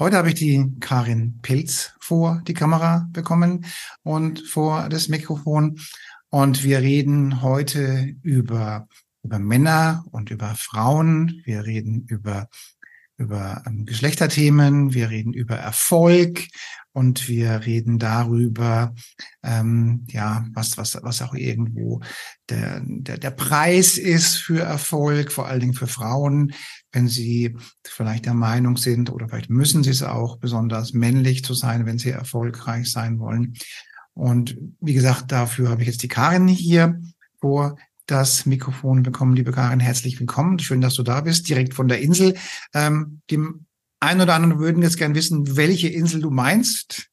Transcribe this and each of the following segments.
Heute habe ich die Karin Pilz vor die Kamera bekommen und vor das Mikrofon. Und wir reden heute über, über Männer und über Frauen. Wir reden über, über ähm, Geschlechterthemen. Wir reden über Erfolg und wir reden darüber, ähm, ja, was, was, was auch irgendwo der, der, der Preis ist für Erfolg, vor allen Dingen für Frauen, wenn sie vielleicht der Meinung sind oder vielleicht müssen sie es auch, besonders männlich zu sein, wenn sie erfolgreich sein wollen. Und wie gesagt, dafür habe ich jetzt die Karin hier vor das Mikrofon bekommen. Liebe Karin, herzlich willkommen. Schön, dass du da bist, direkt von der Insel. Ähm, dem einen oder anderen würden jetzt gern wissen, welche Insel du meinst.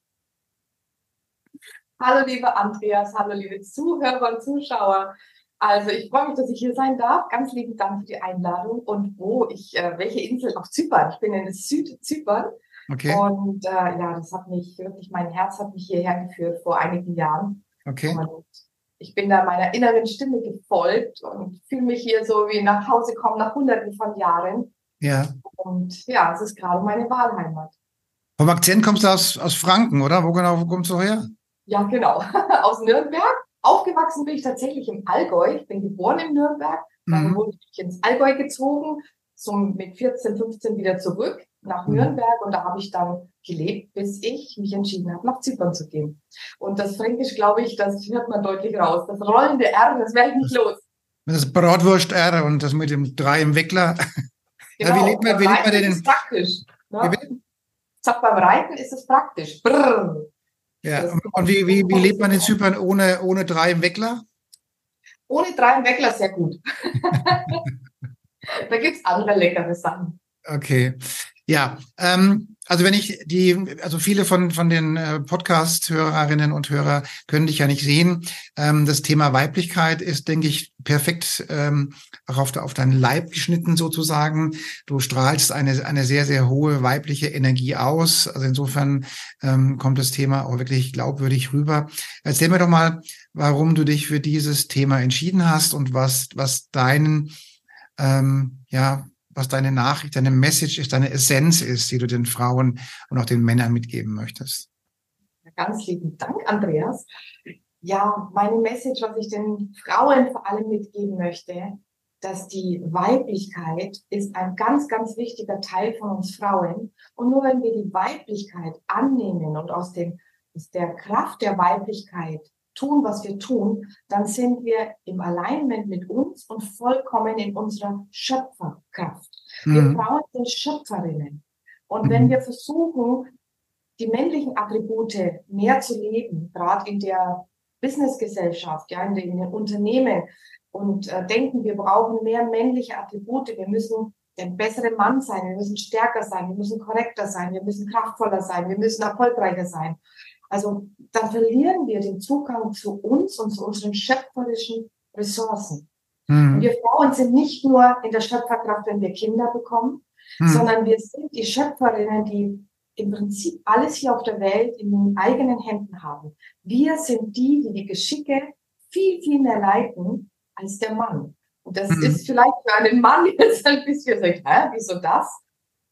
Hallo, liebe Andreas, hallo, liebe Zuhörer und Zuschauer. Also ich freue mich, dass ich hier sein darf. Ganz lieben Dank für die Einladung und wo ich, äh, welche Insel auf Zypern. Ich bin in Südzypern. Okay. Und äh, ja, das hat mich wirklich, mein Herz hat mich hierher geführt vor einigen Jahren. Okay. Und ich bin da meiner inneren Stimme gefolgt und fühle mich hier so wie nach Hause kommen nach hunderten von Jahren. Ja. Und ja, es ist gerade meine Wahlheimat. Vom Akzent kommst du aus, aus Franken, oder? Wo genau wo kommst du her? Ja, genau. aus Nürnberg. Aufgewachsen bin ich tatsächlich im Allgäu. Ich bin geboren in Nürnberg. Dann mhm. wurde ich ins Allgäu gezogen, so mit 14, 15 wieder zurück nach mhm. Nürnberg und da habe ich dann gelebt, bis ich mich entschieden habe, nach Zypern zu gehen. Und das Fränkisch, glaube ich, das hört man deutlich raus. Das rollende R, das werde ich nicht los. Das Bratwurst R und das mit dem drei im Weckler. Genau, ja, wie lebt man, wie lebt man denn? Ist praktisch. Ne? Sag, beim Reiten ist es praktisch. Brrr. Ja, und wie, wie, wie lebt man in Zypern ohne, ohne drei im Weckler? Ohne drei im Weckler sehr gut. da gibt es andere leckere Sachen. Okay. Ja, ähm, also wenn ich die, also viele von, von den äh, Podcast-Hörerinnen und Hörer können dich ja nicht sehen. Ähm, das Thema Weiblichkeit ist, denke ich, perfekt ähm, auch auf, auf deinen Leib geschnitten sozusagen. Du strahlst eine, eine sehr, sehr hohe weibliche Energie aus. Also insofern ähm, kommt das Thema auch wirklich glaubwürdig rüber. Erzähl mir doch mal, warum du dich für dieses Thema entschieden hast und was, was deinen, ähm, ja, was deine Nachricht, deine Message ist, deine Essenz ist, die du den Frauen und auch den Männern mitgeben möchtest. Ganz lieben Dank, Andreas. Ja, meine Message, was ich den Frauen vor allem mitgeben möchte, dass die Weiblichkeit ist ein ganz, ganz wichtiger Teil von uns Frauen. Und nur wenn wir die Weiblichkeit annehmen und aus, dem, aus der Kraft der Weiblichkeit tun, was wir tun, dann sind wir im Alignment mit uns und vollkommen in unserer Schöpferkraft. Mhm. Wir Frauen sind Schöpferinnen. Und mhm. wenn wir versuchen, die männlichen Attribute mehr zu leben, gerade in der Businessgesellschaft, ja, in den, in den Unternehmen und äh, denken, wir brauchen mehr männliche Attribute, wir müssen der bessere Mann sein, wir müssen stärker sein, wir müssen korrekter sein, wir müssen kraftvoller sein, wir müssen erfolgreicher sein. Also dann verlieren wir den Zugang zu uns und zu unseren schöpferischen Ressourcen. Mhm. wir Frauen sind nicht nur in der Schöpferkraft, wenn wir Kinder bekommen, mhm. sondern wir sind die Schöpferinnen, die im Prinzip alles hier auf der Welt in den eigenen Händen haben. Wir sind die, die die Geschicke viel, viel mehr leiten als der Mann. Und das mhm. ist vielleicht für einen Mann jetzt ein bisschen, sagt, hä, wieso das?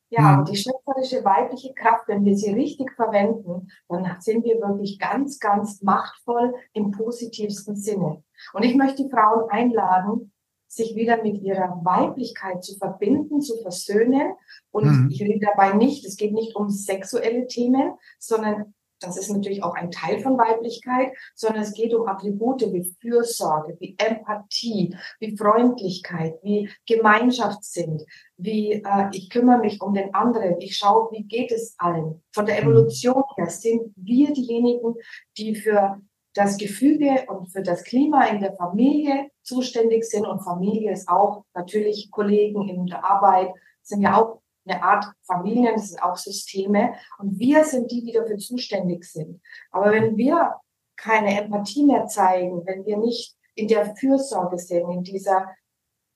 Ja, mhm. die schöpferische weibliche Kraft, wenn wir sie richtig verwenden, dann sind wir wirklich ganz, ganz machtvoll im positivsten Sinne. Und ich möchte die Frauen einladen, sich wieder mit ihrer Weiblichkeit zu verbinden, zu versöhnen. Und mhm. ich rede dabei nicht, es geht nicht um sexuelle Themen, sondern das ist natürlich auch ein Teil von Weiblichkeit, sondern es geht um Attribute wie Fürsorge, wie Empathie, wie Freundlichkeit, wie Gemeinschaftssinn, wie äh, ich kümmere mich um den anderen, ich schaue, wie geht es allen. Von der mhm. Evolution her sind wir diejenigen, die für das Gefüge und für das Klima in der Familie zuständig sind. Und Familie ist auch natürlich Kollegen in der Arbeit, sind ja auch eine Art Familien, das sind auch Systeme. Und wir sind die, die dafür zuständig sind. Aber wenn wir keine Empathie mehr zeigen, wenn wir nicht in der Fürsorge sind, in dieser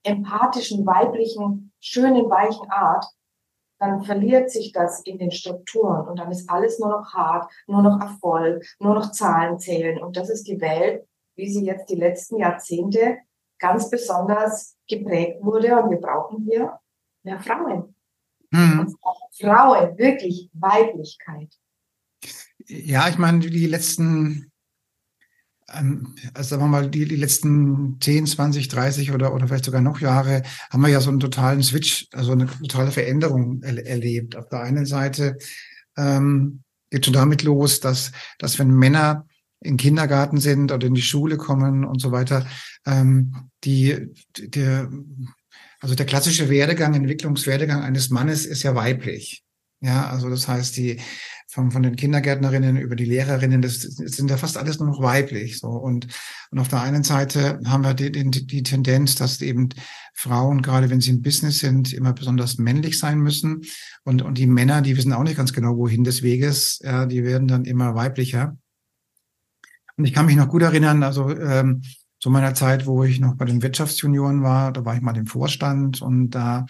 empathischen, weiblichen, schönen, weichen Art, dann verliert sich das in den Strukturen und dann ist alles nur noch hart, nur noch Erfolg, nur noch Zahlen zählen. Und das ist die Welt, wie sie jetzt die letzten Jahrzehnte ganz besonders geprägt wurde. Und wir brauchen hier mehr Frauen. Mhm. Frauen, wirklich Weiblichkeit. Ja, ich meine, die letzten ähm, also sagen wir mal, die, die letzten 10, 20, 30 oder, oder vielleicht sogar noch Jahre haben wir ja so einen totalen Switch, also eine totale Veränderung er, erlebt. Auf der einen Seite ähm, geht schon damit los, dass, dass wenn Männer in Kindergarten sind oder in die Schule kommen und so weiter, ähm, die, der, also der klassische Werdegang, Entwicklungswerdegang eines Mannes ist ja weiblich. Ja, also das heißt, die von, von den Kindergärtnerinnen über die Lehrerinnen, das, das sind ja fast alles nur noch weiblich. So und und auf der einen Seite haben wir die, die, die Tendenz, dass eben Frauen, gerade wenn sie im Business sind, immer besonders männlich sein müssen und und die Männer, die wissen auch nicht ganz genau, wohin des Weges. Ja, die werden dann immer weiblicher. Und ich kann mich noch gut erinnern, also ähm, zu meiner Zeit, wo ich noch bei den Wirtschaftsjunioren war, da war ich mal im Vorstand und da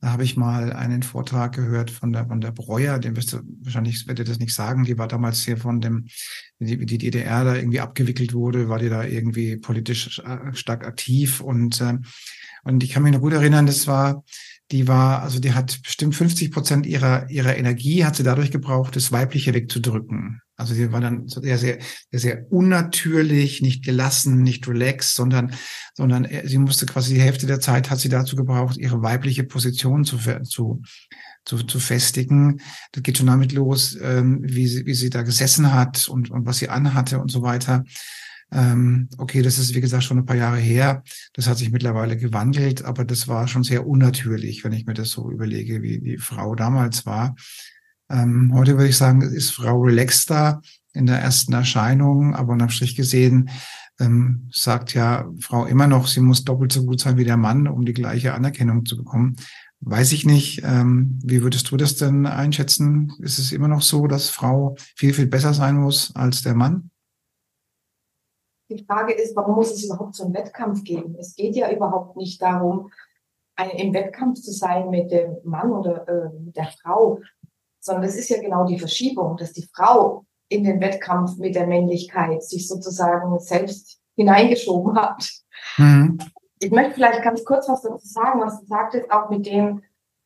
da habe ich mal einen Vortrag gehört von der, von der Breuer, den wirst du wahrscheinlich, werde das nicht sagen, die war damals hier von dem, wie die DDR da irgendwie abgewickelt wurde, war die da irgendwie politisch stark aktiv und, äh, und ich kann mich noch gut erinnern, das war, die war, also die hat bestimmt 50 Prozent ihrer, ihrer Energie hat sie dadurch gebraucht, das Weibliche wegzudrücken. Also sie war dann sehr, sehr, sehr, unnatürlich, nicht gelassen, nicht relaxed, sondern, sondern sie musste quasi die Hälfte der Zeit hat sie dazu gebraucht, ihre weibliche Position zu, zu, zu, zu festigen. Das geht schon damit los, ähm, wie sie, wie sie da gesessen hat und, und was sie anhatte und so weiter. Ähm, okay, das ist wie gesagt schon ein paar Jahre her. Das hat sich mittlerweile gewandelt, aber das war schon sehr unnatürlich, wenn ich mir das so überlege, wie die Frau damals war. Ähm, heute würde ich sagen, ist Frau relaxter in der ersten Erscheinung, aber unterm Strich gesehen ähm, sagt ja Frau immer noch, sie muss doppelt so gut sein wie der Mann, um die gleiche Anerkennung zu bekommen. Weiß ich nicht. Ähm, wie würdest du das denn einschätzen? Ist es immer noch so, dass Frau viel, viel besser sein muss als der Mann? Die Frage ist, warum muss es überhaupt einen Wettkampf geben? Es geht ja überhaupt nicht darum, im Wettkampf zu sein mit dem Mann oder äh, mit der Frau, sondern es ist ja genau die Verschiebung, dass die Frau in den Wettkampf mit der Männlichkeit sich sozusagen selbst hineingeschoben hat. Mhm. Ich möchte vielleicht ganz kurz was dazu sagen, was du sagtest, auch mit dem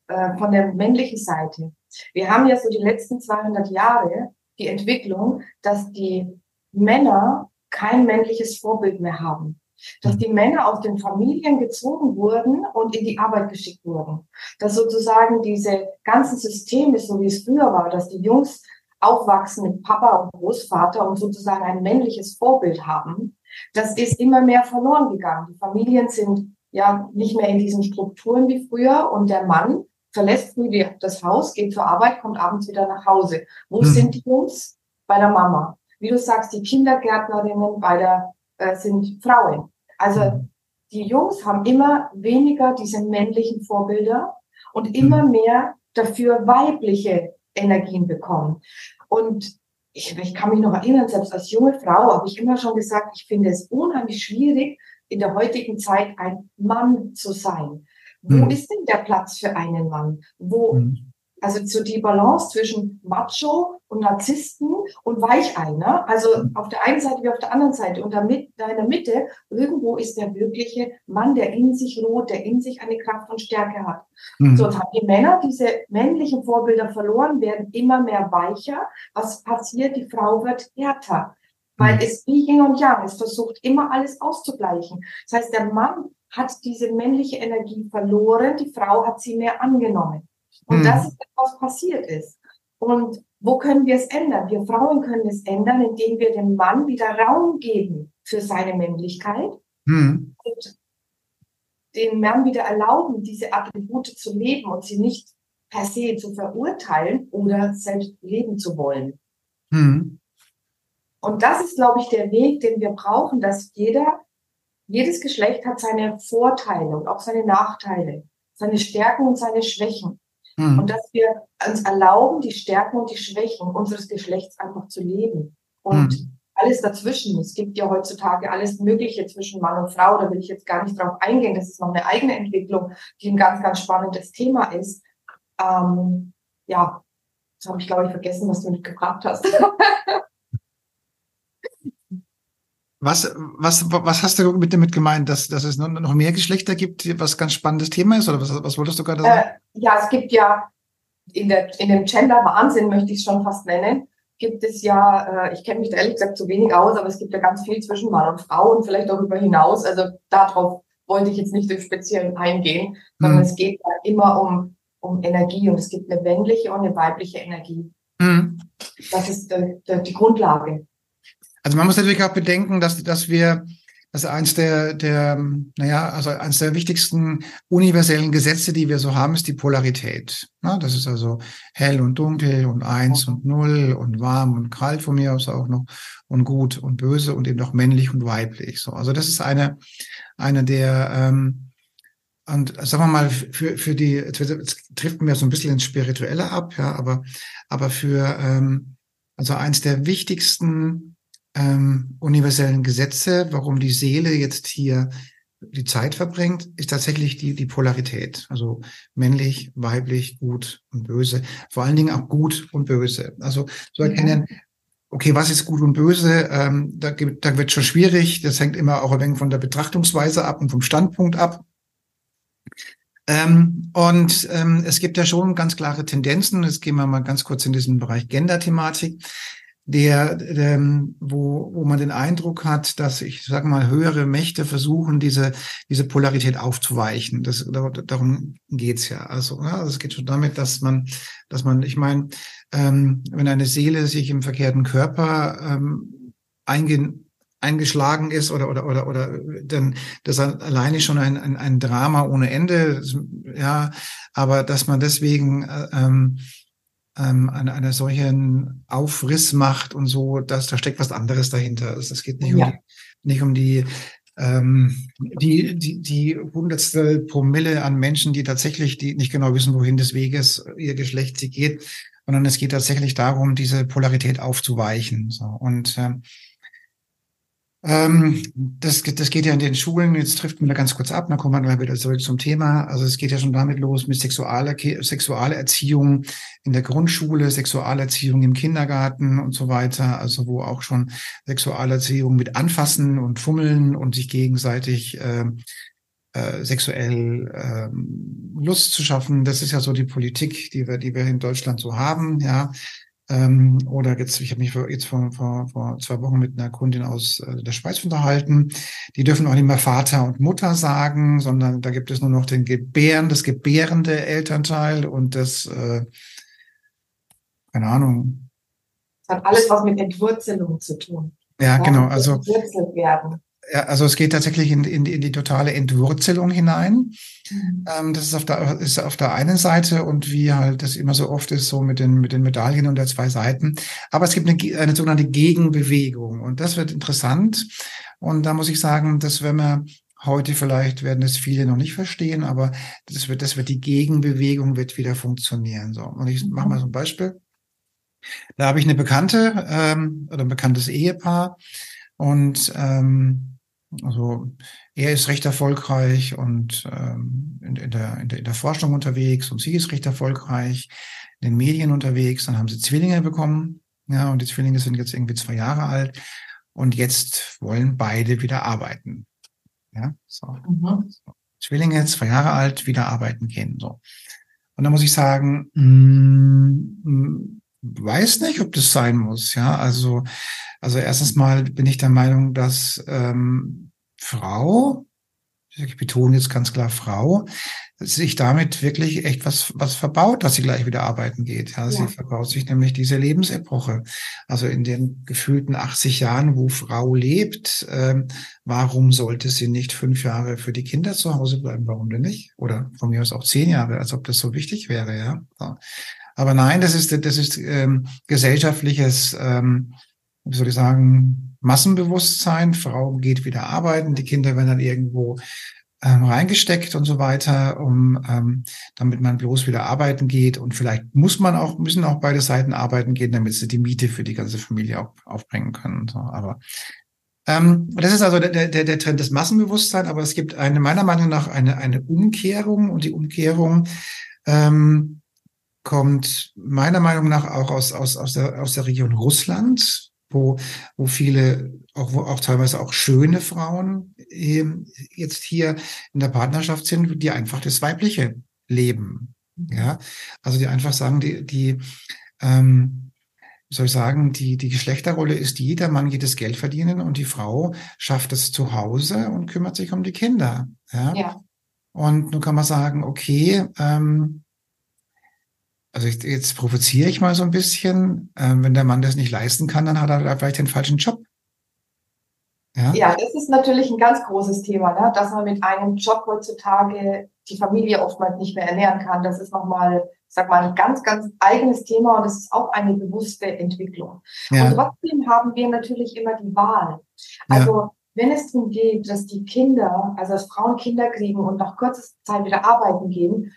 äh, von der männlichen Seite. Wir haben ja so die letzten 200 Jahre die Entwicklung, dass die Männer kein männliches Vorbild mehr haben dass die Männer aus den Familien gezogen wurden und in die Arbeit geschickt wurden. Dass sozusagen diese ganzen Systeme, so wie es früher war, dass die Jungs aufwachsen mit Papa und Großvater und sozusagen ein männliches Vorbild haben, das ist immer mehr verloren gegangen. Die Familien sind ja nicht mehr in diesen Strukturen wie früher und der Mann verlässt früh das Haus, geht zur Arbeit, kommt abends wieder nach Hause. Wo mhm. sind die Jungs? Bei der Mama. Wie du sagst, die Kindergärtnerinnen bei der äh, sind Frauen. Also die Jungs haben immer weniger diese männlichen Vorbilder und immer mhm. mehr dafür weibliche Energien bekommen. Und ich, ich kann mich noch erinnern, selbst als junge Frau habe ich immer schon gesagt, ich finde es unheimlich schwierig, in der heutigen Zeit ein Mann zu sein. Wo mhm. ist denn der Platz für einen Mann? Wo, mhm. Also so die Balance zwischen Macho und Narzissten und Weicheiner. Also auf der einen Seite wie auf der anderen Seite. Und damit, da in der Mitte, irgendwo ist der wirkliche Mann, der in sich ruht, der in sich eine Kraft und Stärke hat. Mhm. So, haben die Männer diese männlichen Vorbilder verloren, werden immer mehr weicher. Was passiert? Die Frau wird härter. Weil mhm. es wie Yin und Yang, es versucht immer alles auszugleichen. Das heißt, der Mann hat diese männliche Energie verloren, die Frau hat sie mehr angenommen. Und hm. das ist, was passiert ist. Und wo können wir es ändern? Wir Frauen können es ändern, indem wir dem Mann wieder Raum geben für seine Männlichkeit hm. und den Mann wieder erlauben, diese Attribute zu leben und sie nicht per se zu verurteilen oder selbst leben zu wollen. Hm. Und das ist, glaube ich, der Weg, den wir brauchen, dass jeder, jedes Geschlecht hat seine Vorteile und auch seine Nachteile, seine Stärken und seine Schwächen. Mhm. Und dass wir uns erlauben, die Stärken und die Schwächen unseres Geschlechts einfach zu leben. Und mhm. alles dazwischen. Es gibt ja heutzutage alles Mögliche zwischen Mann und Frau. Da will ich jetzt gar nicht drauf eingehen. Das ist noch eine eigene Entwicklung, die ein ganz, ganz spannendes Thema ist. Ähm, ja, jetzt habe ich, glaube ich, vergessen, was du mitgebracht hast. Was, was, was hast du mit damit gemeint, dass, dass es noch mehr Geschlechter gibt, was ganz spannendes Thema ist? Oder was, was wolltest du gerade sagen? Äh, ja, es gibt ja in, der, in dem Gender-Wahnsinn, möchte ich es schon fast nennen, gibt es ja, äh, ich kenne mich da ehrlich gesagt zu wenig aus, aber es gibt ja ganz viel zwischen Mann und Frau und vielleicht darüber hinaus. Also darauf wollte ich jetzt nicht im Speziellen eingehen, sondern mhm. es geht ja immer um, um Energie und es gibt eine männliche und eine weibliche Energie. Mhm. Das ist äh, die Grundlage. Also man muss natürlich auch bedenken, dass, dass wir, dass eins der, der, naja, also eins der wichtigsten universellen Gesetze, die wir so haben, ist die Polarität. Ja, das ist also hell und dunkel und eins und null und warm und kalt von mir aus auch noch und gut und böse und eben noch männlich und weiblich. So, also das ist eine, eine der, ähm, und sagen wir mal, für, für die, jetzt trifft mir so ein bisschen ins Spirituelle ab, ja, aber, aber für, ähm, also eins der wichtigsten ähm, universellen Gesetze, warum die Seele jetzt hier die Zeit verbringt, ist tatsächlich die, die Polarität. Also männlich, weiblich, gut und böse. Vor allen Dingen auch gut und böse. Also zu erkennen, okay, was ist gut und böse, ähm, da, da wird schon schwierig. Das hängt immer auch ein wenig von der Betrachtungsweise ab und vom Standpunkt ab. Ähm, und ähm, es gibt ja schon ganz klare Tendenzen. Jetzt gehen wir mal ganz kurz in diesen Bereich Gender-Thematik der, der wo, wo man den Eindruck hat, dass ich sage mal höhere Mächte versuchen, diese diese Polarität aufzuweichen. Das, darum geht's ja. Also ja, es geht schon damit, dass man, dass man, ich meine, ähm, wenn eine Seele sich im verkehrten Körper ähm, einge, eingeschlagen ist oder oder oder oder dann das alleine schon ein, ein, ein Drama ohne Ende. Ja, aber dass man deswegen äh, ähm, ähm, einer, einer solchen Aufriss macht und so, dass da steckt was anderes dahinter. Also es geht nicht ja. um die, nicht um die ähm, die, die, die hundertstel Promille an Menschen, die tatsächlich, die nicht genau wissen, wohin des Weges ihr Geschlecht sie geht, sondern es geht tatsächlich darum, diese Polarität aufzuweichen. So. Und ähm, ähm, das, das geht ja in den Schulen, jetzt trifft man da ganz kurz ab, dann kommen wir wieder zurück zum Thema. Also es geht ja schon damit los mit Sexualer, Sexualerziehung in der Grundschule, Sexualerziehung im Kindergarten und so weiter. Also wo auch schon Sexualerziehung mit Anfassen und Fummeln und sich gegenseitig äh, äh, sexuell äh, Lust zu schaffen. Das ist ja so die Politik, die wir, die wir in Deutschland so haben, ja. Ähm, oder jetzt, ich habe mich jetzt vor, vor, vor zwei Wochen mit einer Kundin aus äh, der Schweiz unterhalten. Die dürfen auch nicht mehr Vater und Mutter sagen, sondern da gibt es nur noch den Gebären, das gebärende Elternteil und das, äh, keine Ahnung. Das hat alles was mit Entwurzelung zu tun. Ja, ja genau. Also entwurzelt werden ja, also es geht tatsächlich in, in, in die totale Entwurzelung hinein. Mhm. Ähm, das ist auf, der, ist auf der einen Seite und wie halt das immer so oft ist, so mit den, mit den Medaillen und der zwei Seiten. Aber es gibt eine, eine sogenannte Gegenbewegung und das wird interessant. Und da muss ich sagen, dass wenn wir heute vielleicht werden es viele noch nicht verstehen, aber das wird, das wird die Gegenbewegung wird wieder funktionieren. So. Und ich mache mal so ein Beispiel. Da habe ich eine Bekannte ähm, oder ein bekanntes Ehepaar und ähm, also er ist recht erfolgreich und ähm, in, in, der, in, der, in der Forschung unterwegs und sie ist recht erfolgreich in den Medien unterwegs. Dann haben sie Zwillinge bekommen. Ja, und die Zwillinge sind jetzt irgendwie zwei Jahre alt und jetzt wollen beide wieder arbeiten. Ja, so. Mhm. so. Zwillinge, zwei Jahre alt, wieder arbeiten gehen. So. Und da muss ich sagen, mh, mh, weiß nicht, ob das sein muss. Ja, also also erstens mal bin ich der Meinung, dass ähm, Frau, ich betone jetzt ganz klar Frau, sich damit wirklich echt was, was verbaut, dass sie gleich wieder arbeiten geht. Ja, ja. Sie verbaut sich nämlich diese Lebensepoche. Also in den gefühlten 80 Jahren, wo Frau lebt, ähm, warum sollte sie nicht fünf Jahre für die Kinder zu Hause bleiben? Warum denn nicht? Oder von mir aus auch zehn Jahre, als ob das so wichtig wäre, ja. Aber nein, das ist, das ist ähm, gesellschaftliches ähm, wie soll ich sagen, Massenbewusstsein. Frau geht wieder arbeiten, die Kinder werden dann irgendwo ähm, reingesteckt und so weiter, um ähm, damit man bloß wieder arbeiten geht und vielleicht muss man auch müssen auch beide Seiten arbeiten gehen, damit sie die Miete für die ganze Familie auch aufbringen können. So, aber ähm, das ist also der, der, der Trend des Massenbewusstseins, aber es gibt eine meiner Meinung nach eine eine Umkehrung und die Umkehrung ähm, kommt meiner Meinung nach auch aus aus aus der aus der Region Russland, wo, wo viele, auch, wo auch teilweise auch schöne Frauen ähm, jetzt hier in der Partnerschaft sind, die einfach das Weibliche leben. Ja, also die einfach sagen, die, die, ähm, soll ich sagen, die, die Geschlechterrolle ist die, der Mann geht das Geld verdienen und die Frau schafft es zu Hause und kümmert sich um die Kinder. Ja. ja. Und nun kann man sagen, okay, ähm, also ich, jetzt provoziere ich mal so ein bisschen, ähm, wenn der Mann das nicht leisten kann, dann hat er vielleicht den falschen Job. Ja? ja, das ist natürlich ein ganz großes Thema, ne? dass man mit einem Job heutzutage die Familie oftmals nicht mehr ernähren kann. Das ist nochmal, sag mal, ein ganz, ganz eigenes Thema und es ist auch eine bewusste Entwicklung. Ja. Und trotzdem haben wir natürlich immer die Wahl. Also ja. wenn es darum geht, dass die Kinder, also dass Frauen Kinder kriegen und nach kurzer Zeit wieder arbeiten gehen,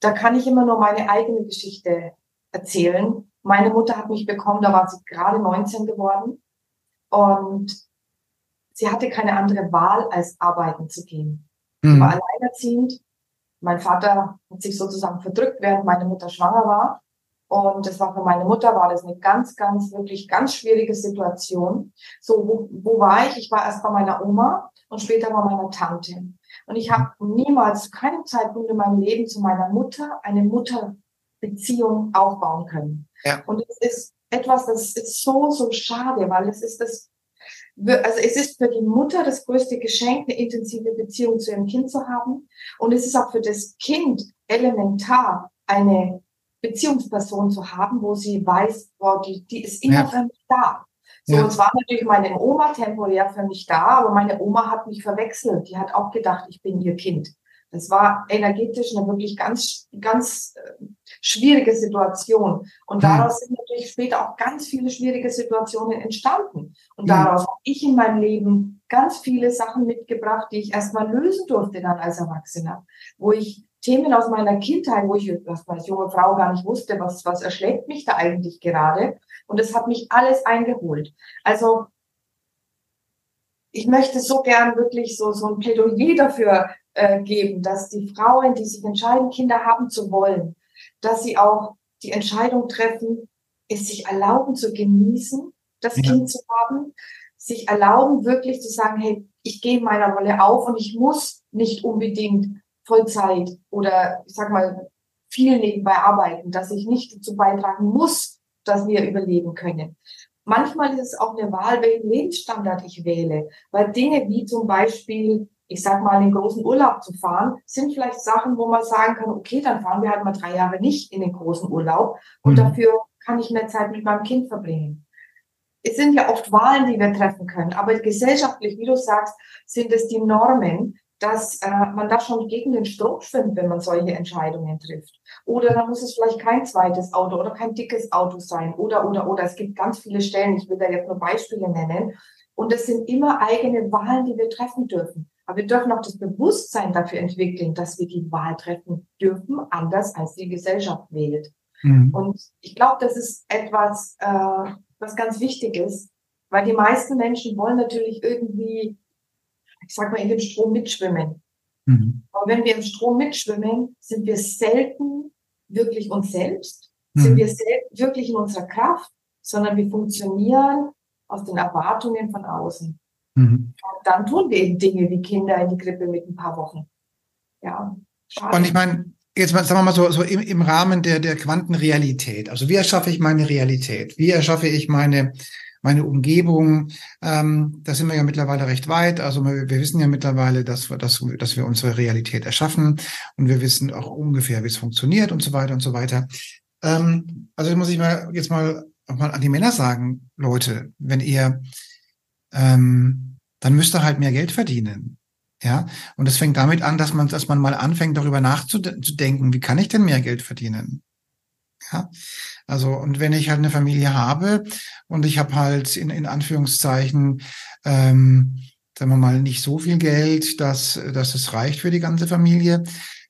da kann ich immer nur meine eigene Geschichte erzählen. Meine Mutter hat mich bekommen, da war sie gerade 19 geworden und sie hatte keine andere Wahl, als arbeiten zu gehen. Mhm. Sie war alleinerziehend. Mein Vater hat sich sozusagen verdrückt, während meine Mutter schwanger war. Und das war für meine Mutter, war das eine ganz, ganz, wirklich ganz schwierige Situation. So, wo, wo war ich? Ich war erst bei meiner Oma und später bei meiner Tante. Und ich habe niemals zu keinem Zeitpunkt in meinem Leben zu meiner Mutter eine Mutterbeziehung aufbauen können. Ja. Und es ist etwas, das ist so, so schade, weil es ist das, also es ist für die Mutter das größte Geschenk, eine intensive Beziehung zu ihrem Kind zu haben. Und es ist auch für das Kind elementar, eine Beziehungsperson zu haben, wo sie weiß, wow, die, die ist immer ja. für mich da. So, ja. und war natürlich meine Oma temporär für mich da, aber meine Oma hat mich verwechselt. Die hat auch gedacht, ich bin ihr Kind. Das war energetisch eine wirklich ganz, ganz äh, schwierige Situation. Und hm. daraus sind natürlich später auch ganz viele schwierige Situationen entstanden. Und daraus habe ich in meinem Leben ganz viele Sachen mitgebracht, die ich erstmal lösen durfte dann als Erwachsener. Wo ich Themen aus meiner Kindheit, wo ich als junge Frau gar nicht wusste, was, was erschlägt mich da eigentlich gerade. Und es hat mich alles eingeholt. Also ich möchte so gern wirklich so, so ein Plädoyer dafür äh, geben, dass die Frauen, die sich entscheiden, Kinder haben zu wollen, dass sie auch die Entscheidung treffen, es sich erlauben zu genießen, das ja. Kind zu haben, sich erlauben wirklich zu sagen, hey, ich gehe meiner Rolle auf und ich muss nicht unbedingt Vollzeit oder ich sag mal viel nebenbei arbeiten, dass ich nicht dazu beitragen muss, dass wir überleben können. Manchmal ist es auch eine Wahl, welchen Lebensstandard ich wähle, weil Dinge wie zum Beispiel, ich sag mal, in den großen Urlaub zu fahren, sind vielleicht Sachen, wo man sagen kann, okay, dann fahren wir halt mal drei Jahre nicht in den großen Urlaub und mhm. dafür kann ich mehr Zeit mit meinem Kind verbringen. Es sind ja oft Wahlen, die wir treffen können, aber gesellschaftlich, wie du sagst, sind es die Normen, dass äh, man da schon gegen den Strom schwimmt, wenn man solche Entscheidungen trifft. Oder dann muss es vielleicht kein zweites Auto oder kein dickes Auto sein. Oder, oder, oder. Es gibt ganz viele Stellen. Ich will da jetzt nur Beispiele nennen. Und es sind immer eigene Wahlen, die wir treffen dürfen. Aber wir dürfen auch das Bewusstsein dafür entwickeln, dass wir die Wahl treffen dürfen, anders als die Gesellschaft wählt. Mhm. Und ich glaube, das ist etwas, äh, was ganz wichtig ist, weil die meisten Menschen wollen natürlich irgendwie ich sag mal, in dem Strom mitschwimmen. Mhm. Aber wenn wir im Strom mitschwimmen, sind wir selten wirklich uns selbst, mhm. sind wir selbst wirklich in unserer Kraft, sondern wir funktionieren aus den Erwartungen von außen. Mhm. Und dann tun wir eben Dinge wie Kinder in die Krippe mit ein paar Wochen. Ja. Schade. Und ich meine, jetzt mal, sagen wir mal so, so im, im Rahmen der, der Quantenrealität. Also wie erschaffe ich meine Realität? Wie erschaffe ich meine, meine Umgebung. Ähm, da sind wir ja mittlerweile recht weit. Also wir, wir wissen ja mittlerweile, dass wir, dass, dass wir unsere Realität erschaffen und wir wissen auch ungefähr, wie es funktioniert und so weiter und so weiter. Ähm, also muss ich mal jetzt mal auch mal an die Männer sagen, Leute, wenn ihr, ähm, dann müsst ihr halt mehr Geld verdienen. Ja, und das fängt damit an, dass man, dass man mal anfängt, darüber nachzudenken, wie kann ich denn mehr Geld verdienen? Ja, also und wenn ich halt eine Familie habe und ich habe halt in, in Anführungszeichen ähm, sagen wir mal, nicht so viel Geld, dass, dass es reicht für die ganze Familie,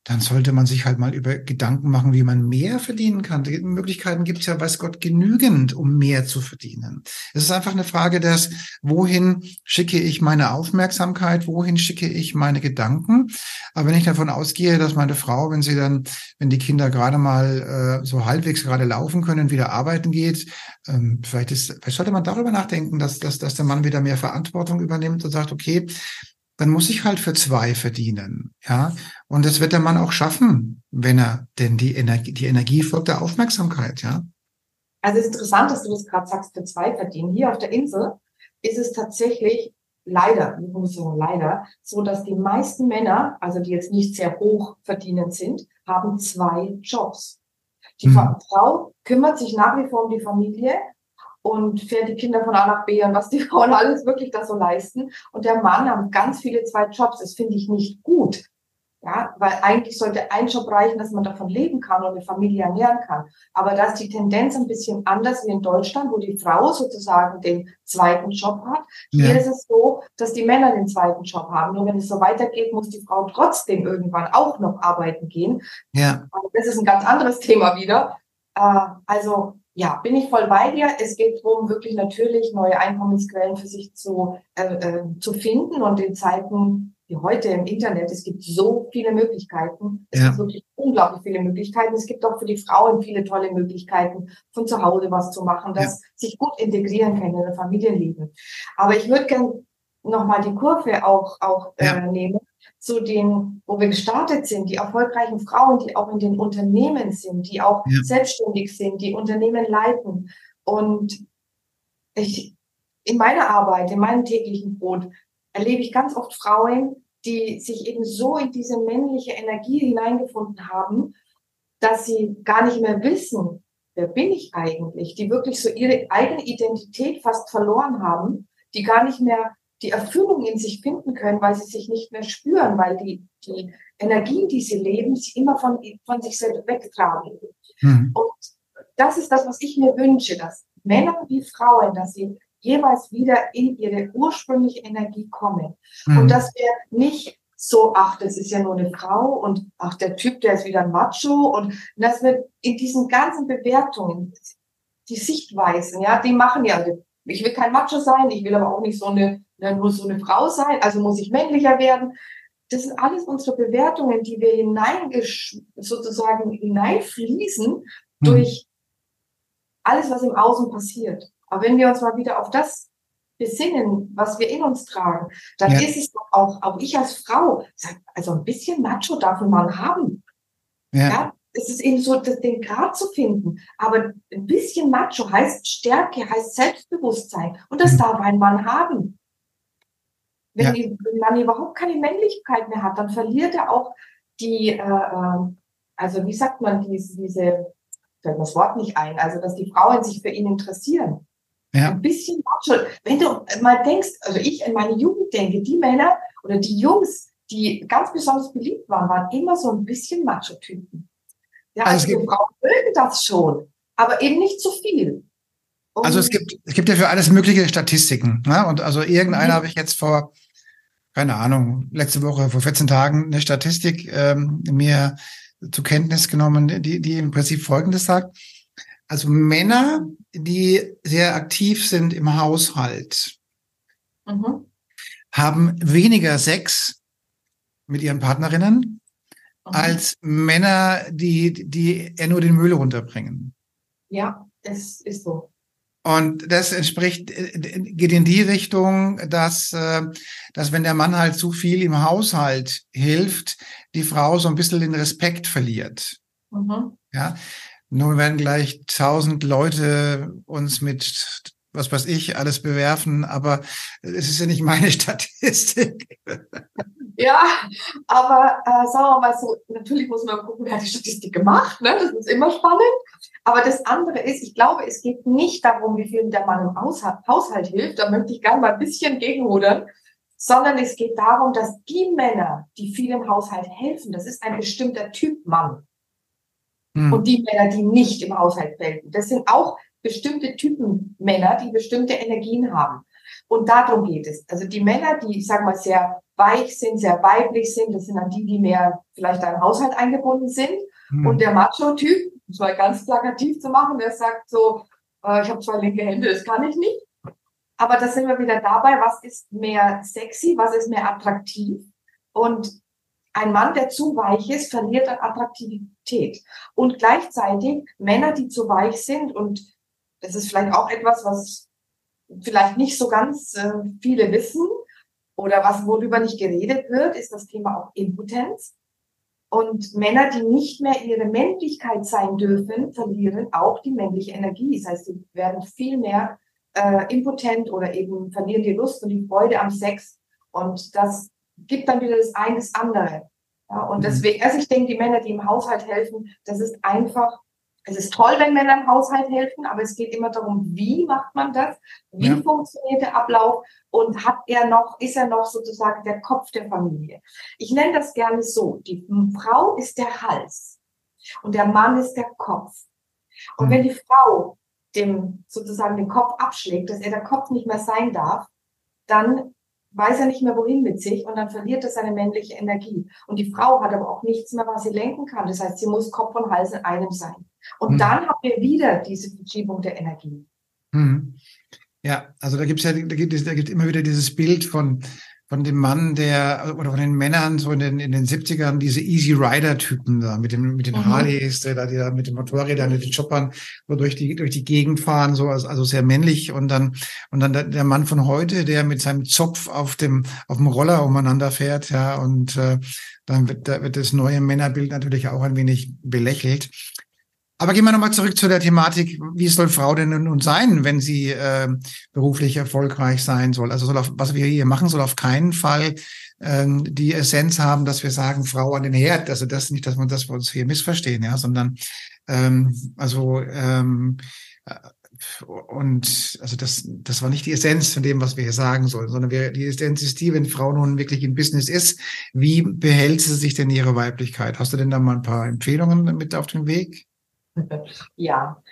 dann sollte man sich halt mal über Gedanken machen, wie man mehr verdienen kann. Die Möglichkeiten gibt es ja, weiß Gott, genügend, um mehr zu verdienen. Es ist einfach eine Frage des, wohin schicke ich meine Aufmerksamkeit, wohin schicke ich meine Gedanken. Aber wenn ich davon ausgehe, dass meine Frau, wenn sie dann, wenn die Kinder gerade mal äh, so halbwegs gerade laufen können, wieder arbeiten geht, ähm, vielleicht ist, vielleicht sollte man darüber nachdenken, dass, dass, dass der Mann wieder mehr Verantwortung übernimmt und sagt, okay, dann muss ich halt für zwei verdienen. Ja, und das wird der Mann auch schaffen, wenn er denn die Energie, die Energie folgt der Aufmerksamkeit. Ja. Also es ist interessant, dass du das gerade sagst, für zwei verdienen. Hier auf der Insel ist es tatsächlich leider, ich muss sagen leider, so dass die meisten Männer, also die jetzt nicht sehr hoch verdienend sind, haben zwei Jobs. Die hm. Frau kümmert sich nach wie vor um die Familie und fährt die Kinder von A nach B und was die Frauen alles wirklich da so leisten. Und der Mann hat ganz viele zwei Jobs. Das finde ich nicht gut. Ja, weil eigentlich sollte ein Job reichen, dass man davon leben kann und eine Familie ernähren kann. Aber da ist die Tendenz ein bisschen anders wie in Deutschland, wo die Frau sozusagen den zweiten Job hat. Hier ja. ist es so, dass die Männer den zweiten Job haben. Nur wenn es so weitergeht, muss die Frau trotzdem irgendwann auch noch arbeiten gehen. Ja. Aber das ist ein ganz anderes Thema wieder. Äh, also ja, bin ich voll bei dir. Es geht darum, wirklich natürlich neue Einkommensquellen für sich zu, äh, äh, zu finden und in Zeiten wie heute im Internet, es gibt so viele Möglichkeiten. Es ja. gibt wirklich unglaublich viele Möglichkeiten. Es gibt auch für die Frauen viele tolle Möglichkeiten, von zu Hause was zu machen, dass ja. sich gut integrieren können in der Familienleben. Aber ich würde gerne nochmal die Kurve auch, auch ja. äh, nehmen zu den, wo wir gestartet sind, die erfolgreichen Frauen, die auch in den Unternehmen sind, die auch ja. selbstständig sind, die Unternehmen leiten. Und ich, in meiner Arbeit, in meinem täglichen Brot, erlebe ich ganz oft Frauen, die sich eben so in diese männliche Energie hineingefunden haben, dass sie gar nicht mehr wissen, wer bin ich eigentlich, die wirklich so ihre eigene Identität fast verloren haben, die gar nicht mehr die Erfüllung in sich finden können, weil sie sich nicht mehr spüren, weil die, die Energien, die sie leben, sie immer von, von sich selbst wegtragen. Mhm. Und das ist das, was ich mir wünsche, dass Männer wie Frauen, dass sie jeweils wieder in ihre ursprüngliche Energie kommen. Mhm. Und dass wir nicht so, ach, das ist ja nur eine Frau und ach, der Typ, der ist wieder ein Macho und dass wir in diesen ganzen Bewertungen, die Sichtweisen, ja, die machen ja, ich will kein Macho sein, ich will aber auch nicht so eine muss so eine Frau sein, also muss ich männlicher werden. Das sind alles unsere Bewertungen, die wir hinein sozusagen hineinfließen mhm. durch alles, was im Außen passiert. Aber wenn wir uns mal wieder auf das besinnen, was wir in uns tragen, dann ja. ist es doch auch, auch ich als Frau, also ein bisschen Macho darf ein Mann haben. Ja. ja. Es ist eben so, das, den Grad zu finden. Aber ein bisschen Macho heißt Stärke, heißt Selbstbewusstsein. Und das mhm. darf ein Mann haben. Wenn, ja. die, wenn man überhaupt keine Männlichkeit mehr hat, dann verliert er auch die, äh, äh, also wie sagt man, diese, diese, fällt das Wort nicht ein, also dass die Frauen sich für ihn interessieren. Ja. Ein bisschen macho. Wenn du mal denkst, also ich in meine Jugend denke, die Männer oder die Jungs, die ganz besonders beliebt waren, waren immer so ein bisschen Macho-Typen. Ja, also, also Frauen mögen das schon, aber eben nicht zu viel. Und also es gibt, es gibt ja für alles mögliche Statistiken. Ne? Und also irgendeiner mhm. habe ich jetzt vor keine Ahnung, letzte Woche, vor 14 Tagen eine Statistik ähm, mir zur Kenntnis genommen, die, die im Prinzip Folgendes sagt. Also Männer, die sehr aktiv sind im Haushalt, mhm. haben weniger Sex mit ihren Partnerinnen. Als Männer, die, die eher nur den Müll runterbringen. Ja, es ist so. Und das entspricht, äh, geht in die Richtung, dass, äh, dass wenn der Mann halt zu viel im Haushalt hilft, die Frau so ein bisschen den Respekt verliert. Mhm. Ja. Nun werden gleich tausend Leute uns mit was weiß ich, alles bewerfen, aber es ist ja nicht meine Statistik. Ja, aber äh, sagen wir mal so, natürlich muss man gucken, wer hat die Statistik gemacht, ne? das ist immer spannend. Aber das andere ist, ich glaube, es geht nicht darum, wie viel der Mann im Haushalt hilft, da möchte ich gerne mal ein bisschen gegenrudern, sondern es geht darum, dass die Männer, die viel im Haushalt helfen, das ist ein bestimmter Typ Mann. Hm. Und die Männer, die nicht im Haushalt helfen, das sind auch bestimmte Typen Männer, die bestimmte Energien haben. Und darum geht es. Also die Männer, die, ich sag mal, sehr weich sind, sehr weiblich sind, das sind dann die, die mehr vielleicht an den Haushalt eingebunden sind. Mhm. Und der Macho-Typ, um es mal ganz plakativ zu machen, der sagt so, äh, ich habe zwei linke Hände, das kann ich nicht. Aber da sind wir wieder dabei, was ist mehr sexy, was ist mehr attraktiv. Und ein Mann, der zu weich ist, verliert an Attraktivität. Und gleichzeitig Männer, die zu weich sind, und das ist vielleicht auch etwas, was vielleicht nicht so ganz äh, viele wissen oder was worüber nicht geredet wird, ist das Thema auch Impotenz. Und Männer, die nicht mehr ihre Männlichkeit sein dürfen, verlieren auch die männliche Energie. Das heißt, sie werden viel mehr äh, impotent oder eben verlieren die Lust und die Freude am Sex. Und das gibt dann wieder das eine das andere. Ja, und mhm. deswegen, also ich denke, die Männer, die im Haushalt helfen, das ist einfach, es ist toll, wenn Männer im Haushalt helfen, aber es geht immer darum, wie macht man das? Wie ja. funktioniert der Ablauf? Und hat er noch, ist er noch sozusagen der Kopf der Familie? Ich nenne das gerne so. Die Frau ist der Hals und der Mann ist der Kopf. Und mhm. wenn die Frau dem sozusagen den Kopf abschlägt, dass er der Kopf nicht mehr sein darf, dann weiß er nicht mehr wohin mit sich und dann verliert er seine männliche Energie. Und die Frau hat aber auch nichts mehr, was sie lenken kann. Das heißt, sie muss Kopf und Hals in einem sein. Und mhm. dann haben wir wieder diese Verschiebung der Energie. Mhm. Ja, also da gibt es ja, da gibt es, da gibt immer wieder dieses Bild von von dem Mann, der, oder von den Männern so in den, in den 70ern, diese Easy Rider-Typen da, mit dem, mit den mhm. Harleys, die da, die da mit den Motorrädern, mit den Choppern, so durch die, durch die Gegend fahren, so, also, also sehr männlich. Und dann, und dann der, der Mann von heute, der mit seinem Zopf auf dem, auf dem Roller umeinander fährt, ja, und, äh, dann wird, da wird das neue Männerbild natürlich auch ein wenig belächelt. Aber gehen wir nochmal zurück zu der Thematik, wie soll Frau denn nun sein, wenn sie äh, beruflich erfolgreich sein soll? Also soll auf, was wir hier machen, soll auf keinen Fall ähm, die Essenz haben, dass wir sagen, Frau an den Herd. Also das nicht, dass wir, dass wir uns hier missverstehen, ja, sondern ähm, also ähm, äh, und also das, das war nicht die Essenz von dem, was wir hier sagen sollen, sondern wir, die Essenz ist die, wenn Frau nun wirklich im Business ist, wie behält sie sich denn ihre Weiblichkeit? Hast du denn da mal ein paar Empfehlungen mit auf den Weg? ja.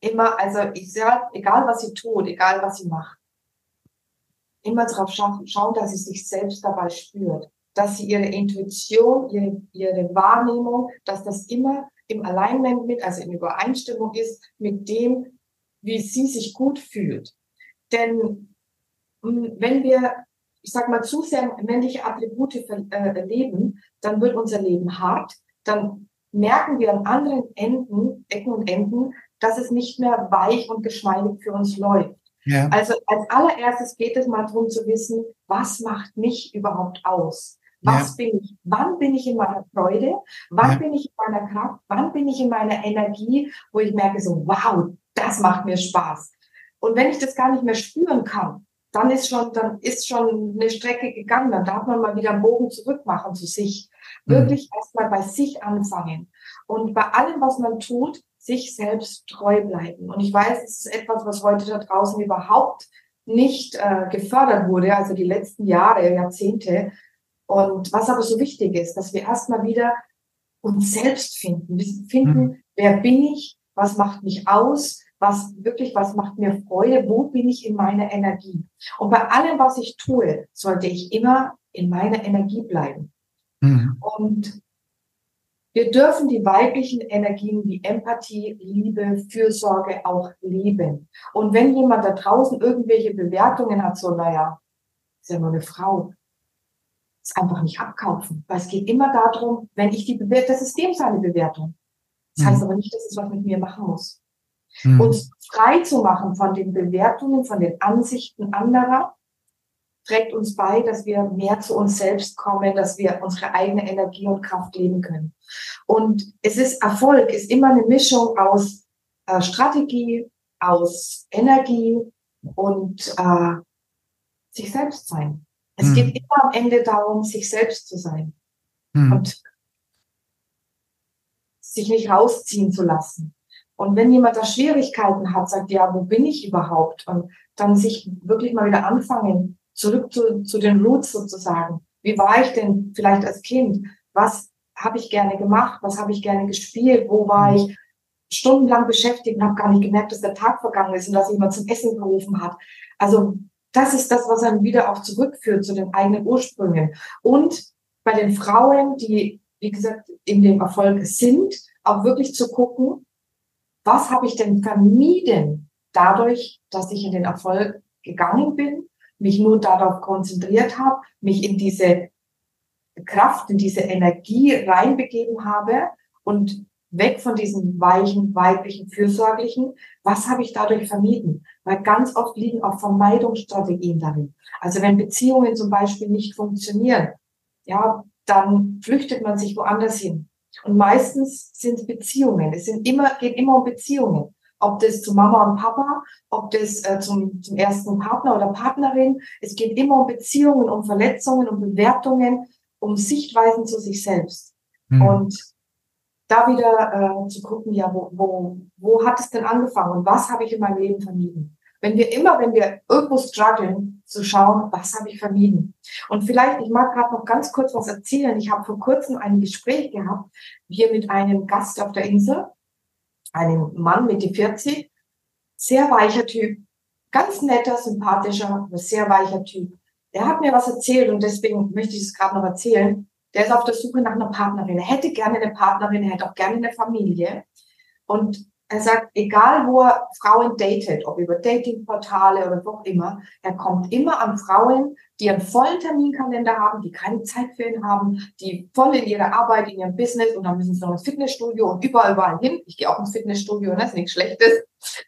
Immer, also ich sage, egal was sie tut, egal was sie macht, immer darauf schauen, schauen, dass sie sich selbst dabei spürt, dass sie ihre Intuition, ihre, ihre Wahrnehmung, dass das immer im Alignment mit, also in Übereinstimmung ist mit dem, wie sie sich gut fühlt. Denn hm, wenn wir, ich sag mal, zu sehr männliche Attribute äh, leben, dann wird unser Leben hart, dann merken wir an anderen Enden, Ecken und Enden, dass es nicht mehr weich und geschmeidig für uns läuft. Ja. Also als allererstes geht es mal darum zu wissen, was macht mich überhaupt aus? Was ja. bin ich? Wann bin ich in meiner Freude? Wann ja. bin ich in meiner Kraft? Wann bin ich in meiner Energie, wo ich merke so, wow, das macht mir Spaß. Und wenn ich das gar nicht mehr spüren kann, dann ist schon, dann ist schon eine Strecke gegangen. Dann darf man mal wieder einen Bogen zurück machen zu sich. Mhm. Wirklich mhm. erstmal bei sich anfangen. Und bei allem, was man tut, sich selbst treu bleiben. Und ich weiß, es ist etwas, was heute da draußen überhaupt nicht äh, gefördert wurde, also die letzten Jahre, Jahrzehnte. Und was aber so wichtig ist, dass wir erstmal wieder uns selbst finden. Wir finden, mhm. wer bin ich? Was macht mich aus? Was wirklich, was macht mir Freude? Wo bin ich in meiner Energie? Und bei allem, was ich tue, sollte ich immer in meiner Energie bleiben. Mhm. Und wir dürfen die weiblichen Energien wie Empathie, Liebe, Fürsorge auch leben. Und wenn jemand da draußen irgendwelche Bewertungen hat, so, naja, ist ja nur eine Frau, ist einfach nicht abkaufen. Weil es geht immer darum, wenn ich die bewerte, das ist dem seine Bewertung. Das mhm. heißt aber nicht, dass es was mit mir machen muss. Mhm. Uns frei zu machen von den Bewertungen, von den Ansichten anderer, trägt uns bei, dass wir mehr zu uns selbst kommen, dass wir unsere eigene Energie und Kraft leben können. Und es ist Erfolg, ist immer eine Mischung aus äh, Strategie, aus Energie und äh, sich selbst sein. Es hm. geht immer am Ende darum, sich selbst zu sein hm. und sich nicht rausziehen zu lassen. Und wenn jemand da Schwierigkeiten hat, sagt, ja, wo bin ich überhaupt? Und dann sich wirklich mal wieder anfangen, zurück zu, zu den Roots sozusagen. Wie war ich denn vielleicht als Kind? Was habe ich gerne gemacht? Was habe ich gerne gespielt? Wo war mhm. ich stundenlang beschäftigt und habe gar nicht gemerkt, dass der Tag vergangen ist und dass jemand zum Essen gerufen hat. Also das ist das, was einen wieder auch zurückführt zu den eigenen Ursprüngen. Und bei den Frauen, die, wie gesagt, in dem Erfolg sind, auch wirklich zu gucken, was habe ich denn vermieden dadurch, dass ich in den Erfolg gegangen bin, mich nur darauf konzentriert habe, mich in diese Kraft, in diese Energie reinbegeben habe und weg von diesem weichen, weiblichen, fürsorglichen. Was habe ich dadurch vermieden? Weil ganz oft liegen auch Vermeidungsstrategien darin. Also wenn Beziehungen zum Beispiel nicht funktionieren, ja, dann flüchtet man sich woanders hin. Und meistens sind Beziehungen. Es sind immer, geht immer um Beziehungen. Ob das zu Mama und Papa, ob das äh, zum, zum ersten Partner oder Partnerin. Es geht immer um Beziehungen, um Verletzungen, um Bewertungen, um Sichtweisen zu sich selbst. Mhm. Und da wieder äh, zu gucken, ja, wo, wo, wo hat es denn angefangen und was habe ich in meinem Leben vermieden? Wenn wir immer, wenn wir irgendwo strugglen, zu schauen, was habe ich vermieden? Und vielleicht, ich mag gerade noch ganz kurz was erzählen. Ich habe vor kurzem ein Gespräch gehabt, hier mit einem Gast auf der Insel, einem Mann Mitte 40, sehr weicher Typ, ganz netter, sympathischer, sehr weicher Typ. Der hat mir was erzählt und deswegen möchte ich es gerade noch erzählen. Der ist auf der Suche nach einer Partnerin. Er hätte gerne eine Partnerin, er hätte auch gerne eine Familie. Und er sagt, egal wo er Frauen datet, ob über Datingportale oder wo auch immer, er kommt immer an Frauen, die einen vollen Terminkalender haben, die keine Zeit für ihn haben, die voll in ihrer Arbeit, in ihrem Business und dann müssen sie noch ins Fitnessstudio und überall, überall hin. Ich gehe auch ins Fitnessstudio, das ist nichts Schlechtes.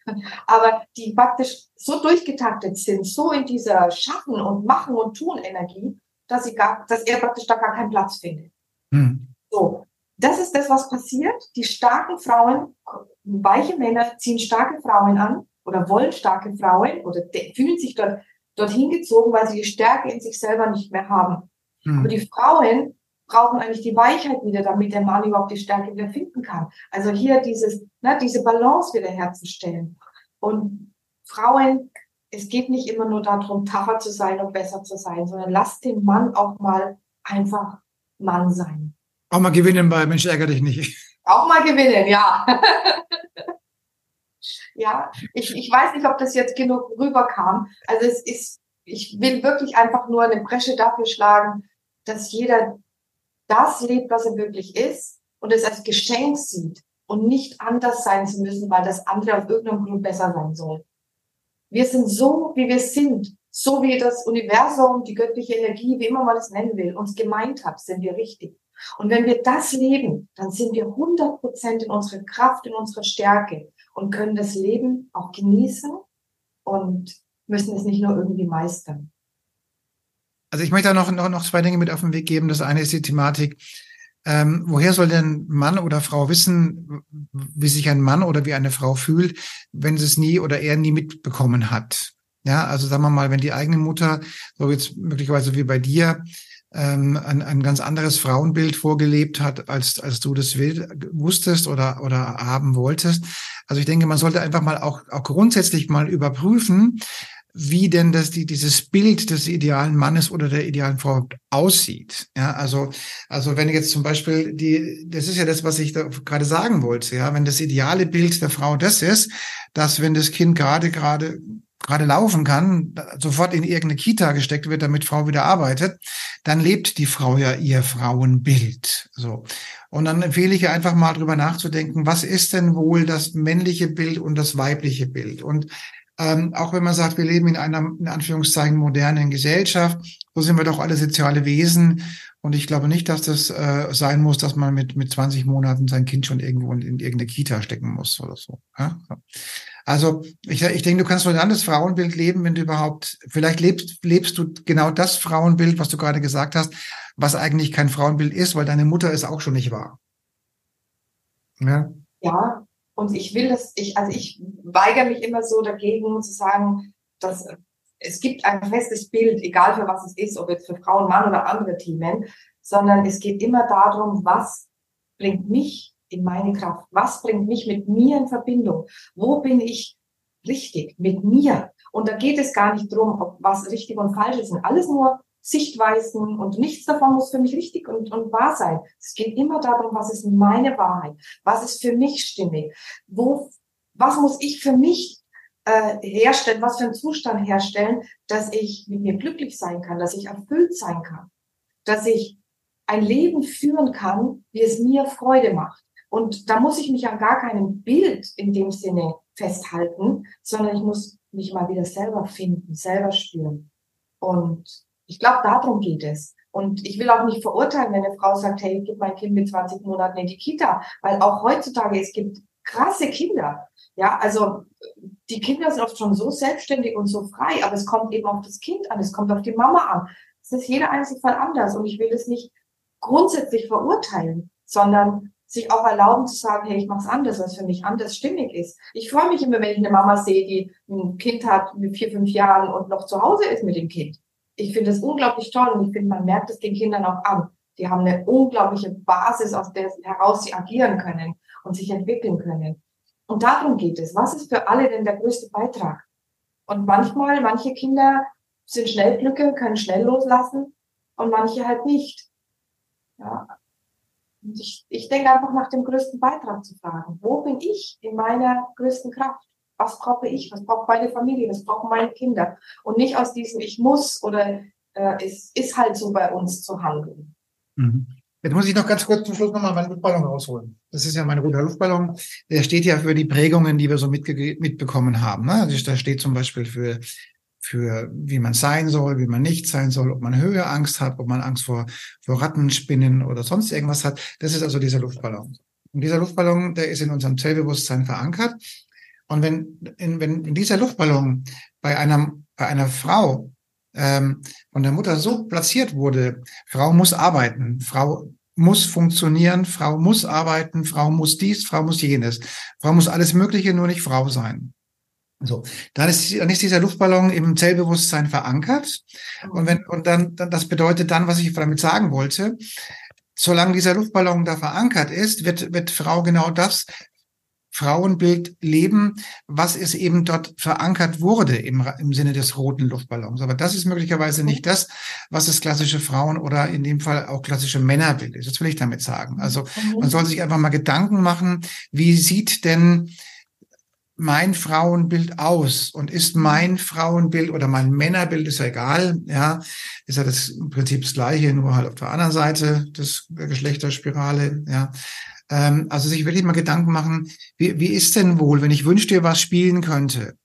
Aber die praktisch so durchgetaktet sind, so in dieser Schaffen und Machen und Tun Energie, dass, sie gar, dass er praktisch da gar keinen Platz findet. Hm. So, das ist das, was passiert. Die starken Frauen, weiche Männer ziehen starke Frauen an oder wollen starke Frauen oder fühlen sich dort, dorthin gezogen, weil sie die Stärke in sich selber nicht mehr haben. Mhm. Aber die Frauen brauchen eigentlich die Weichheit wieder, damit der Mann überhaupt die Stärke wieder finden kann. Also hier dieses, ne, diese Balance wieder herzustellen. Und Frauen, es geht nicht immer nur darum, tougher zu sein und besser zu sein, sondern lasst den Mann auch mal einfach Mann sein. Auch mal gewinnen bei Mensch, ärgere dich nicht. Auch mal gewinnen, ja. ja, ich, ich weiß nicht, ob das jetzt genug rüberkam. Also es ist, ich will wirklich einfach nur eine Bresche dafür schlagen, dass jeder das lebt, was er wirklich ist und es als Geschenk sieht und nicht anders sein zu müssen, weil das andere auf irgendeinem Grund besser sein soll. Wir sind so, wie wir sind, so wie das Universum, die göttliche Energie, wie immer man es nennen will, uns gemeint hat, sind wir richtig. Und wenn wir das leben, dann sind wir 100 Prozent in unserer Kraft, in unserer Stärke und können das Leben auch genießen und müssen es nicht nur irgendwie meistern. Also ich möchte da noch, noch, noch zwei Dinge mit auf den Weg geben. Das eine ist die Thematik, ähm, woher soll denn Mann oder Frau wissen, wie sich ein Mann oder wie eine Frau fühlt, wenn sie es nie oder er nie mitbekommen hat? Ja, also sagen wir mal, wenn die eigene Mutter, so jetzt möglicherweise wie bei dir, ähm, ein, ein ganz anderes Frauenbild vorgelebt hat, als, als du das will, wusstest oder, oder haben wolltest. Also ich denke, man sollte einfach mal auch, auch grundsätzlich mal überprüfen, wie denn das, die, dieses Bild des idealen Mannes oder der idealen Frau aussieht. Ja, also, also wenn jetzt zum Beispiel die, das ist ja das, was ich da gerade sagen wollte, ja, wenn das ideale Bild der Frau das ist, dass wenn das Kind gerade, gerade gerade laufen kann, sofort in irgendeine Kita gesteckt wird, damit Frau wieder arbeitet, dann lebt die Frau ja ihr Frauenbild. So. Und dann empfehle ich ihr einfach mal drüber nachzudenken, was ist denn wohl das männliche Bild und das weibliche Bild? Und ähm, auch wenn man sagt, wir leben in einer, in Anführungszeichen, modernen Gesellschaft, so sind wir doch alle soziale Wesen. Und ich glaube nicht, dass das äh, sein muss, dass man mit, mit 20 Monaten sein Kind schon irgendwo in, in irgendeine Kita stecken muss oder so. Ja? Also ich, ich denke, du kannst nur ein anderes Frauenbild leben, wenn du überhaupt, vielleicht lebst, lebst du genau das Frauenbild, was du gerade gesagt hast, was eigentlich kein Frauenbild ist, weil deine Mutter es auch schon nicht war. Ja, ja und ich will das, ich, also ich weigere mich immer so dagegen zu sagen, dass es gibt ein festes Bild, egal für was es ist, ob jetzt für Frauen, Mann oder andere Themen, sondern es geht immer darum, was bringt mich in meine Kraft? Was bringt mich mit mir in Verbindung? Wo bin ich richtig mit mir? Und da geht es gar nicht drum, ob was richtig und falsch ist. sind alles nur Sichtweisen und nichts davon muss für mich richtig und, und wahr sein. Es geht immer darum, was ist meine Wahrheit? Was ist für mich stimmig? Wo, was muss ich für mich äh, herstellen, was für einen Zustand herstellen, dass ich mit mir glücklich sein kann, dass ich erfüllt sein kann, dass ich ein Leben führen kann, wie es mir Freude macht. Und da muss ich mich an gar keinem Bild in dem Sinne festhalten, sondern ich muss mich mal wieder selber finden, selber spüren. Und ich glaube, darum geht es. Und ich will auch nicht verurteilen, wenn eine Frau sagt, hey, ich gebe mein Kind mit 20 Monaten in die Kita, weil auch heutzutage es gibt krasse Kinder. Ja, also die Kinder sind oft schon so selbstständig und so frei, aber es kommt eben auf das Kind an, es kommt auf die Mama an. Es ist jeder Einzelfall anders und ich will es nicht grundsätzlich verurteilen, sondern sich auch erlauben zu sagen, hey, ich mache es anders, was für mich anders stimmig ist. Ich freue mich immer, wenn ich eine Mama sehe, die ein Kind hat mit vier, fünf Jahren und noch zu Hause ist mit dem Kind. Ich finde das unglaublich toll und ich finde, man merkt es den Kindern auch an. Die haben eine unglaubliche Basis, aus der heraus sie agieren können und sich entwickeln können. Und darum geht es. Was ist für alle denn der größte Beitrag? Und manchmal, manche Kinder sind Schnellglücke, können schnell loslassen und manche halt nicht. Ja. Und ich, ich denke einfach nach dem größten Beitrag zu fragen. Wo bin ich in meiner größten Kraft? Was brauche ich? Was braucht meine Familie? Was brauchen meine Kinder? Und nicht aus diesem Ich muss oder äh, es ist halt so bei uns zu handeln. Mhm. Jetzt muss ich noch ganz kurz zum Schluss nochmal meinen Luftballon rausholen. Das ist ja mein roter Luftballon. Der steht ja für die Prägungen, die wir so mitbekommen haben. Ne? Also da steht zum Beispiel für, für wie man sein soll, wie man nicht sein soll, ob man Höheangst hat, ob man Angst vor, vor Ratten, Spinnen oder sonst irgendwas hat. Das ist also dieser Luftballon. Und dieser Luftballon, der ist in unserem Zellbewusstsein verankert. Und wenn, in, wenn dieser Luftballon bei einer, bei einer Frau ähm, von der Mutter so platziert wurde, Frau muss arbeiten, Frau muss funktionieren, Frau muss arbeiten, Frau muss dies, Frau muss jenes, Frau muss alles Mögliche, nur nicht Frau sein. So, dann ist, dann ist dieser Luftballon im Zellbewusstsein verankert. Und wenn, und dann, dann, das bedeutet dann, was ich damit sagen wollte, solange dieser Luftballon da verankert ist, wird, wird Frau genau das Frauenbild leben, was es eben dort verankert wurde im, im Sinne des roten Luftballons. Aber das ist möglicherweise nicht das, was das klassische Frauen- oder in dem Fall auch klassische Männerbild ist. Das will ich damit sagen. Also man soll sich einfach mal Gedanken machen, wie sieht denn mein Frauenbild aus und ist mein Frauenbild oder mein Männerbild ist ja egal, ja, ist ja das im Prinzip das gleiche, nur halt auf der anderen Seite des Geschlechterspirale, ja. Ähm, also sich wirklich mal Gedanken machen, wie, wie ist denn wohl, wenn ich wünschte, was spielen könnte,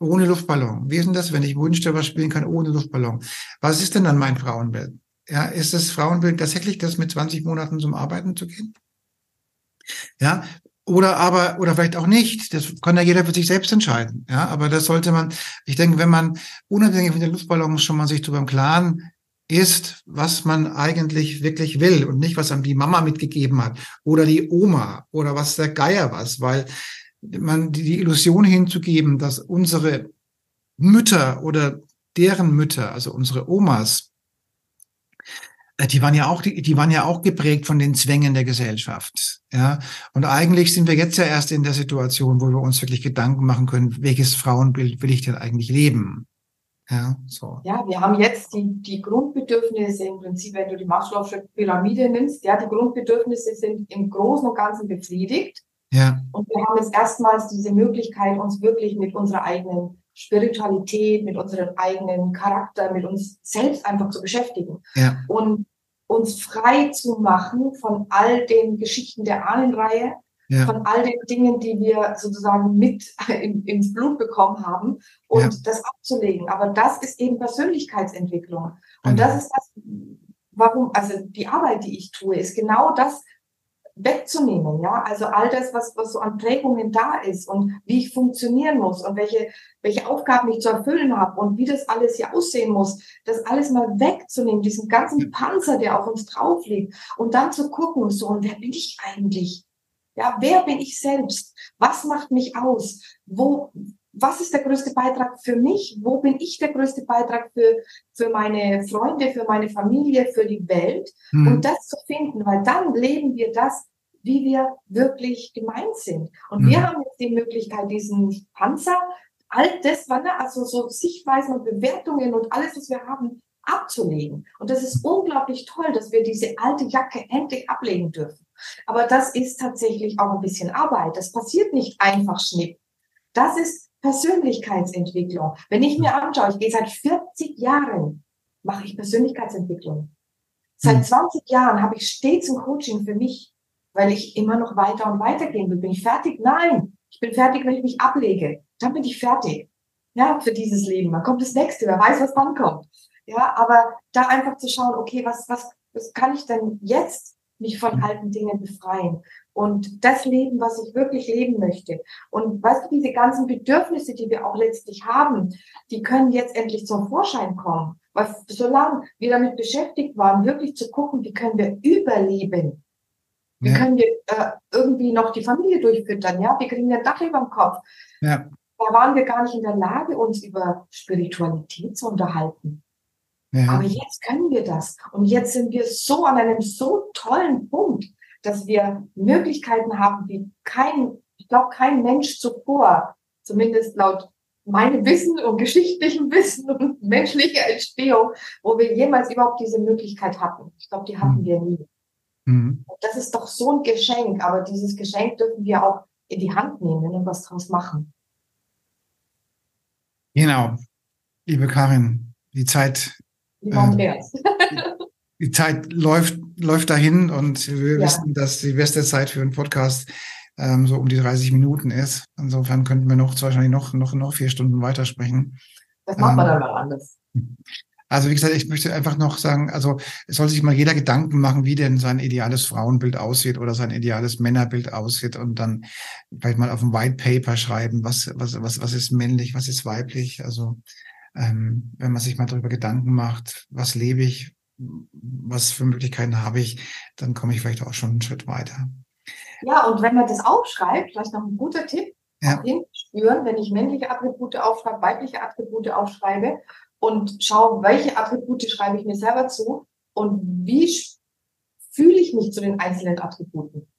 ohne Luftballon? Wie ist denn das, wenn ich wünschte, was spielen kann, ohne Luftballon? Was ist denn dann mein Frauenbild? Ja, ist das Frauenbild tatsächlich das mit 20 Monaten zum Arbeiten zu gehen? Ja, oder aber, oder vielleicht auch nicht. Das kann ja jeder für sich selbst entscheiden. Ja, aber das sollte man, ich denke, wenn man unabhängig von den Luftballons schon mal sich darüber im Klaren ist, was man eigentlich wirklich will und nicht, was einem die Mama mitgegeben hat oder die Oma oder was der Geier was, weil man die Illusion hinzugeben, dass unsere Mütter oder deren Mütter, also unsere Omas, die waren ja auch, die, die waren ja auch geprägt von den Zwängen der Gesellschaft. Ja, und eigentlich sind wir jetzt ja erst in der Situation, wo wir uns wirklich Gedanken machen können, welches Frauenbild will ich denn eigentlich leben? Ja, so. ja, wir haben jetzt die, die Grundbedürfnisse im Prinzip, wenn du die Maslow'sche Pyramide nimmst, ja, die Grundbedürfnisse sind im Großen und Ganzen befriedigt. Ja. Und wir haben jetzt erstmals diese Möglichkeit, uns wirklich mit unserer eigenen Spiritualität, mit unserem eigenen Charakter, mit uns selbst einfach zu beschäftigen. Ja. Und uns frei zu machen von all den Geschichten der Ahnenreihe, ja. von all den Dingen, die wir sozusagen mit in, ins Blut bekommen haben und ja. das abzulegen. Aber das ist eben Persönlichkeitsentwicklung. Und mhm. das ist das, warum, also die Arbeit, die ich tue, ist genau das wegzunehmen, ja. Also all das, was, was so an Prägungen da ist und wie ich funktionieren muss und welche, welche Aufgaben ich zu erfüllen habe und wie das alles hier aussehen muss, das alles mal wegzunehmen, diesen ganzen Panzer, der auf uns drauf liegt und dann zu gucken, so, und wer bin ich eigentlich? Ja, wer bin ich selbst? Was macht mich aus? Wo, was ist der größte Beitrag für mich? Wo bin ich der größte Beitrag für, für meine Freunde, für meine Familie, für die Welt? Mhm. Und das zu finden, weil dann leben wir das, wie wir wirklich gemeint sind. Und mhm. wir haben jetzt die Möglichkeit, diesen Panzer, all das, also so Sichtweisen und Bewertungen und alles, was wir haben, abzulegen. Und das ist unglaublich toll, dass wir diese alte Jacke endlich ablegen dürfen. Aber das ist tatsächlich auch ein bisschen Arbeit. Das passiert nicht einfach schnipp. Das ist Persönlichkeitsentwicklung. Wenn ich mir anschaue, ich gehe seit 40 Jahren, mache ich Persönlichkeitsentwicklung. Seit 20 hm. Jahren habe ich stets ein Coaching für mich, weil ich immer noch weiter und weiter gehen will. Bin ich fertig? Nein. Ich bin fertig, wenn ich mich ablege. Dann bin ich fertig. Ja, für dieses Leben. Dann kommt das nächste. Wer weiß, was dann kommt. Ja, aber da einfach zu schauen, okay, was, was, was kann ich denn jetzt mich von alten Dingen befreien? und das Leben, was ich wirklich leben möchte. Und weißt du, diese ganzen Bedürfnisse, die wir auch letztlich haben, die können jetzt endlich zum Vorschein kommen. Weil solange wir damit beschäftigt waren, wirklich zu gucken, wie können wir überleben, wie ja. können wir äh, irgendwie noch die Familie durchfüttern, ja, wie kriegen wir ein Dach über dem Kopf. Ja. Da waren wir gar nicht in der Lage, uns über Spiritualität zu unterhalten. Ja. Aber jetzt können wir das. Und jetzt sind wir so an einem so tollen Punkt, dass wir Möglichkeiten haben, wie kein, ich glaube, kein Mensch zuvor, zumindest laut meinem Wissen und geschichtlichem Wissen und menschlicher Entstehung, wo wir jemals überhaupt diese Möglichkeit hatten. Ich glaube, die hatten mhm. wir nie. Mhm. Das ist doch so ein Geschenk, aber dieses Geschenk dürfen wir auch in die Hand nehmen und was draus machen. Genau. Liebe Karin, die Zeit. Äh, die Zeit läuft, läuft dahin und wir ja. wissen, dass die beste Zeit für einen Podcast ähm, so um die 30 Minuten ist. Insofern könnten wir noch wahrscheinlich noch, noch, noch vier Stunden weitersprechen. Das macht man ähm, dann mal anders. Also wie gesagt, ich möchte einfach noch sagen, also es soll sich mal jeder Gedanken machen, wie denn sein ideales Frauenbild aussieht oder sein ideales Männerbild aussieht und dann vielleicht mal auf ein White Paper schreiben, was, was, was, was ist männlich, was ist weiblich. Also ähm, wenn man sich mal darüber Gedanken macht, was lebe ich, was für Möglichkeiten habe ich, dann komme ich vielleicht auch schon einen Schritt weiter. Ja, und wenn man das aufschreibt, vielleicht noch ein guter Tipp, ja. spüren, wenn ich männliche Attribute aufschreibe, weibliche Attribute aufschreibe und schaue, welche Attribute schreibe ich mir selber zu und wie fühle ich mich zu den einzelnen Attributen.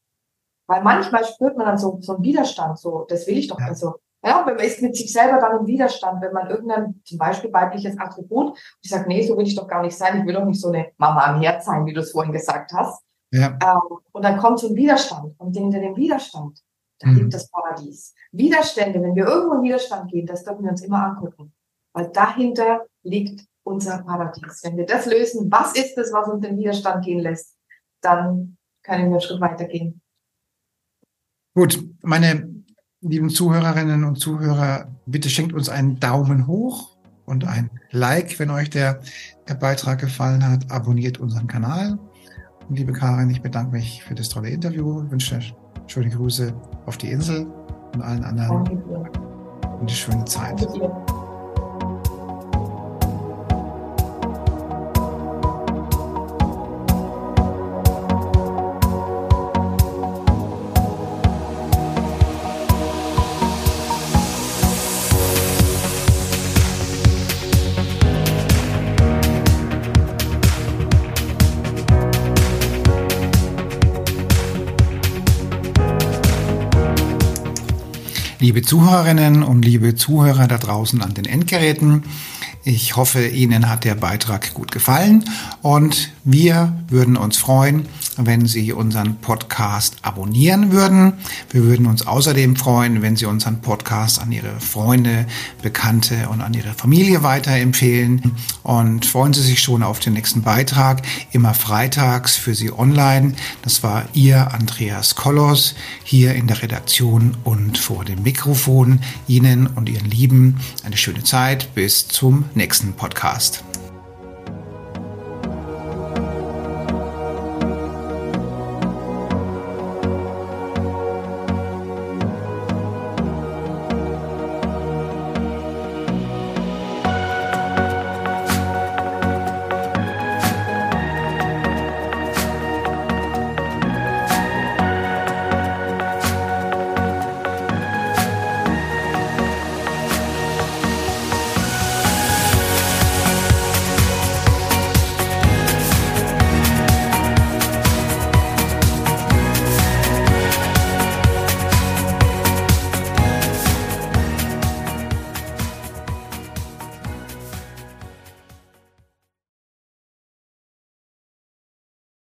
Weil manchmal spürt man dann so, so einen Widerstand, so, das will ich doch, ja. also ja, wenn man ist mit sich selber dann im Widerstand, wenn man irgendein, zum Beispiel weibliches Attribut, ich sage, nee, so will ich doch gar nicht sein, ich will doch nicht so eine Mama am Herz sein, wie du es vorhin gesagt hast. Ja. Ähm, und dann kommt so ein Widerstand. Und hinter dem Widerstand, da mhm. liegt das Paradies. Widerstände, wenn wir irgendwo in Widerstand gehen, das dürfen wir uns immer angucken. Weil dahinter liegt unser Paradies. Wenn wir das lösen, was ist es, was uns in Widerstand gehen lässt, dann können wir einen Schritt weitergehen. Gut, meine lieben Zuhörerinnen und Zuhörer, bitte schenkt uns einen Daumen hoch und ein Like, wenn euch der, der Beitrag gefallen hat. Abonniert unseren Kanal. Und liebe Karin, ich bedanke mich für das tolle Interview. Ich wünsche schöne Grüße auf die Insel und allen anderen. Und eine schöne Zeit. Liebe Zuhörerinnen und liebe Zuhörer da draußen an den Endgeräten, ich hoffe, Ihnen hat der Beitrag gut gefallen und wir würden uns freuen, wenn Sie unseren Podcast abonnieren würden. Wir würden uns außerdem freuen, wenn Sie unseren Podcast an Ihre Freunde, Bekannte und an Ihre Familie weiterempfehlen. Und freuen Sie sich schon auf den nächsten Beitrag, immer freitags für Sie online. Das war Ihr Andreas Kollos hier in der Redaktion und vor dem Mikrofon. Ihnen und Ihren Lieben eine schöne Zeit. Bis zum nächsten Podcast.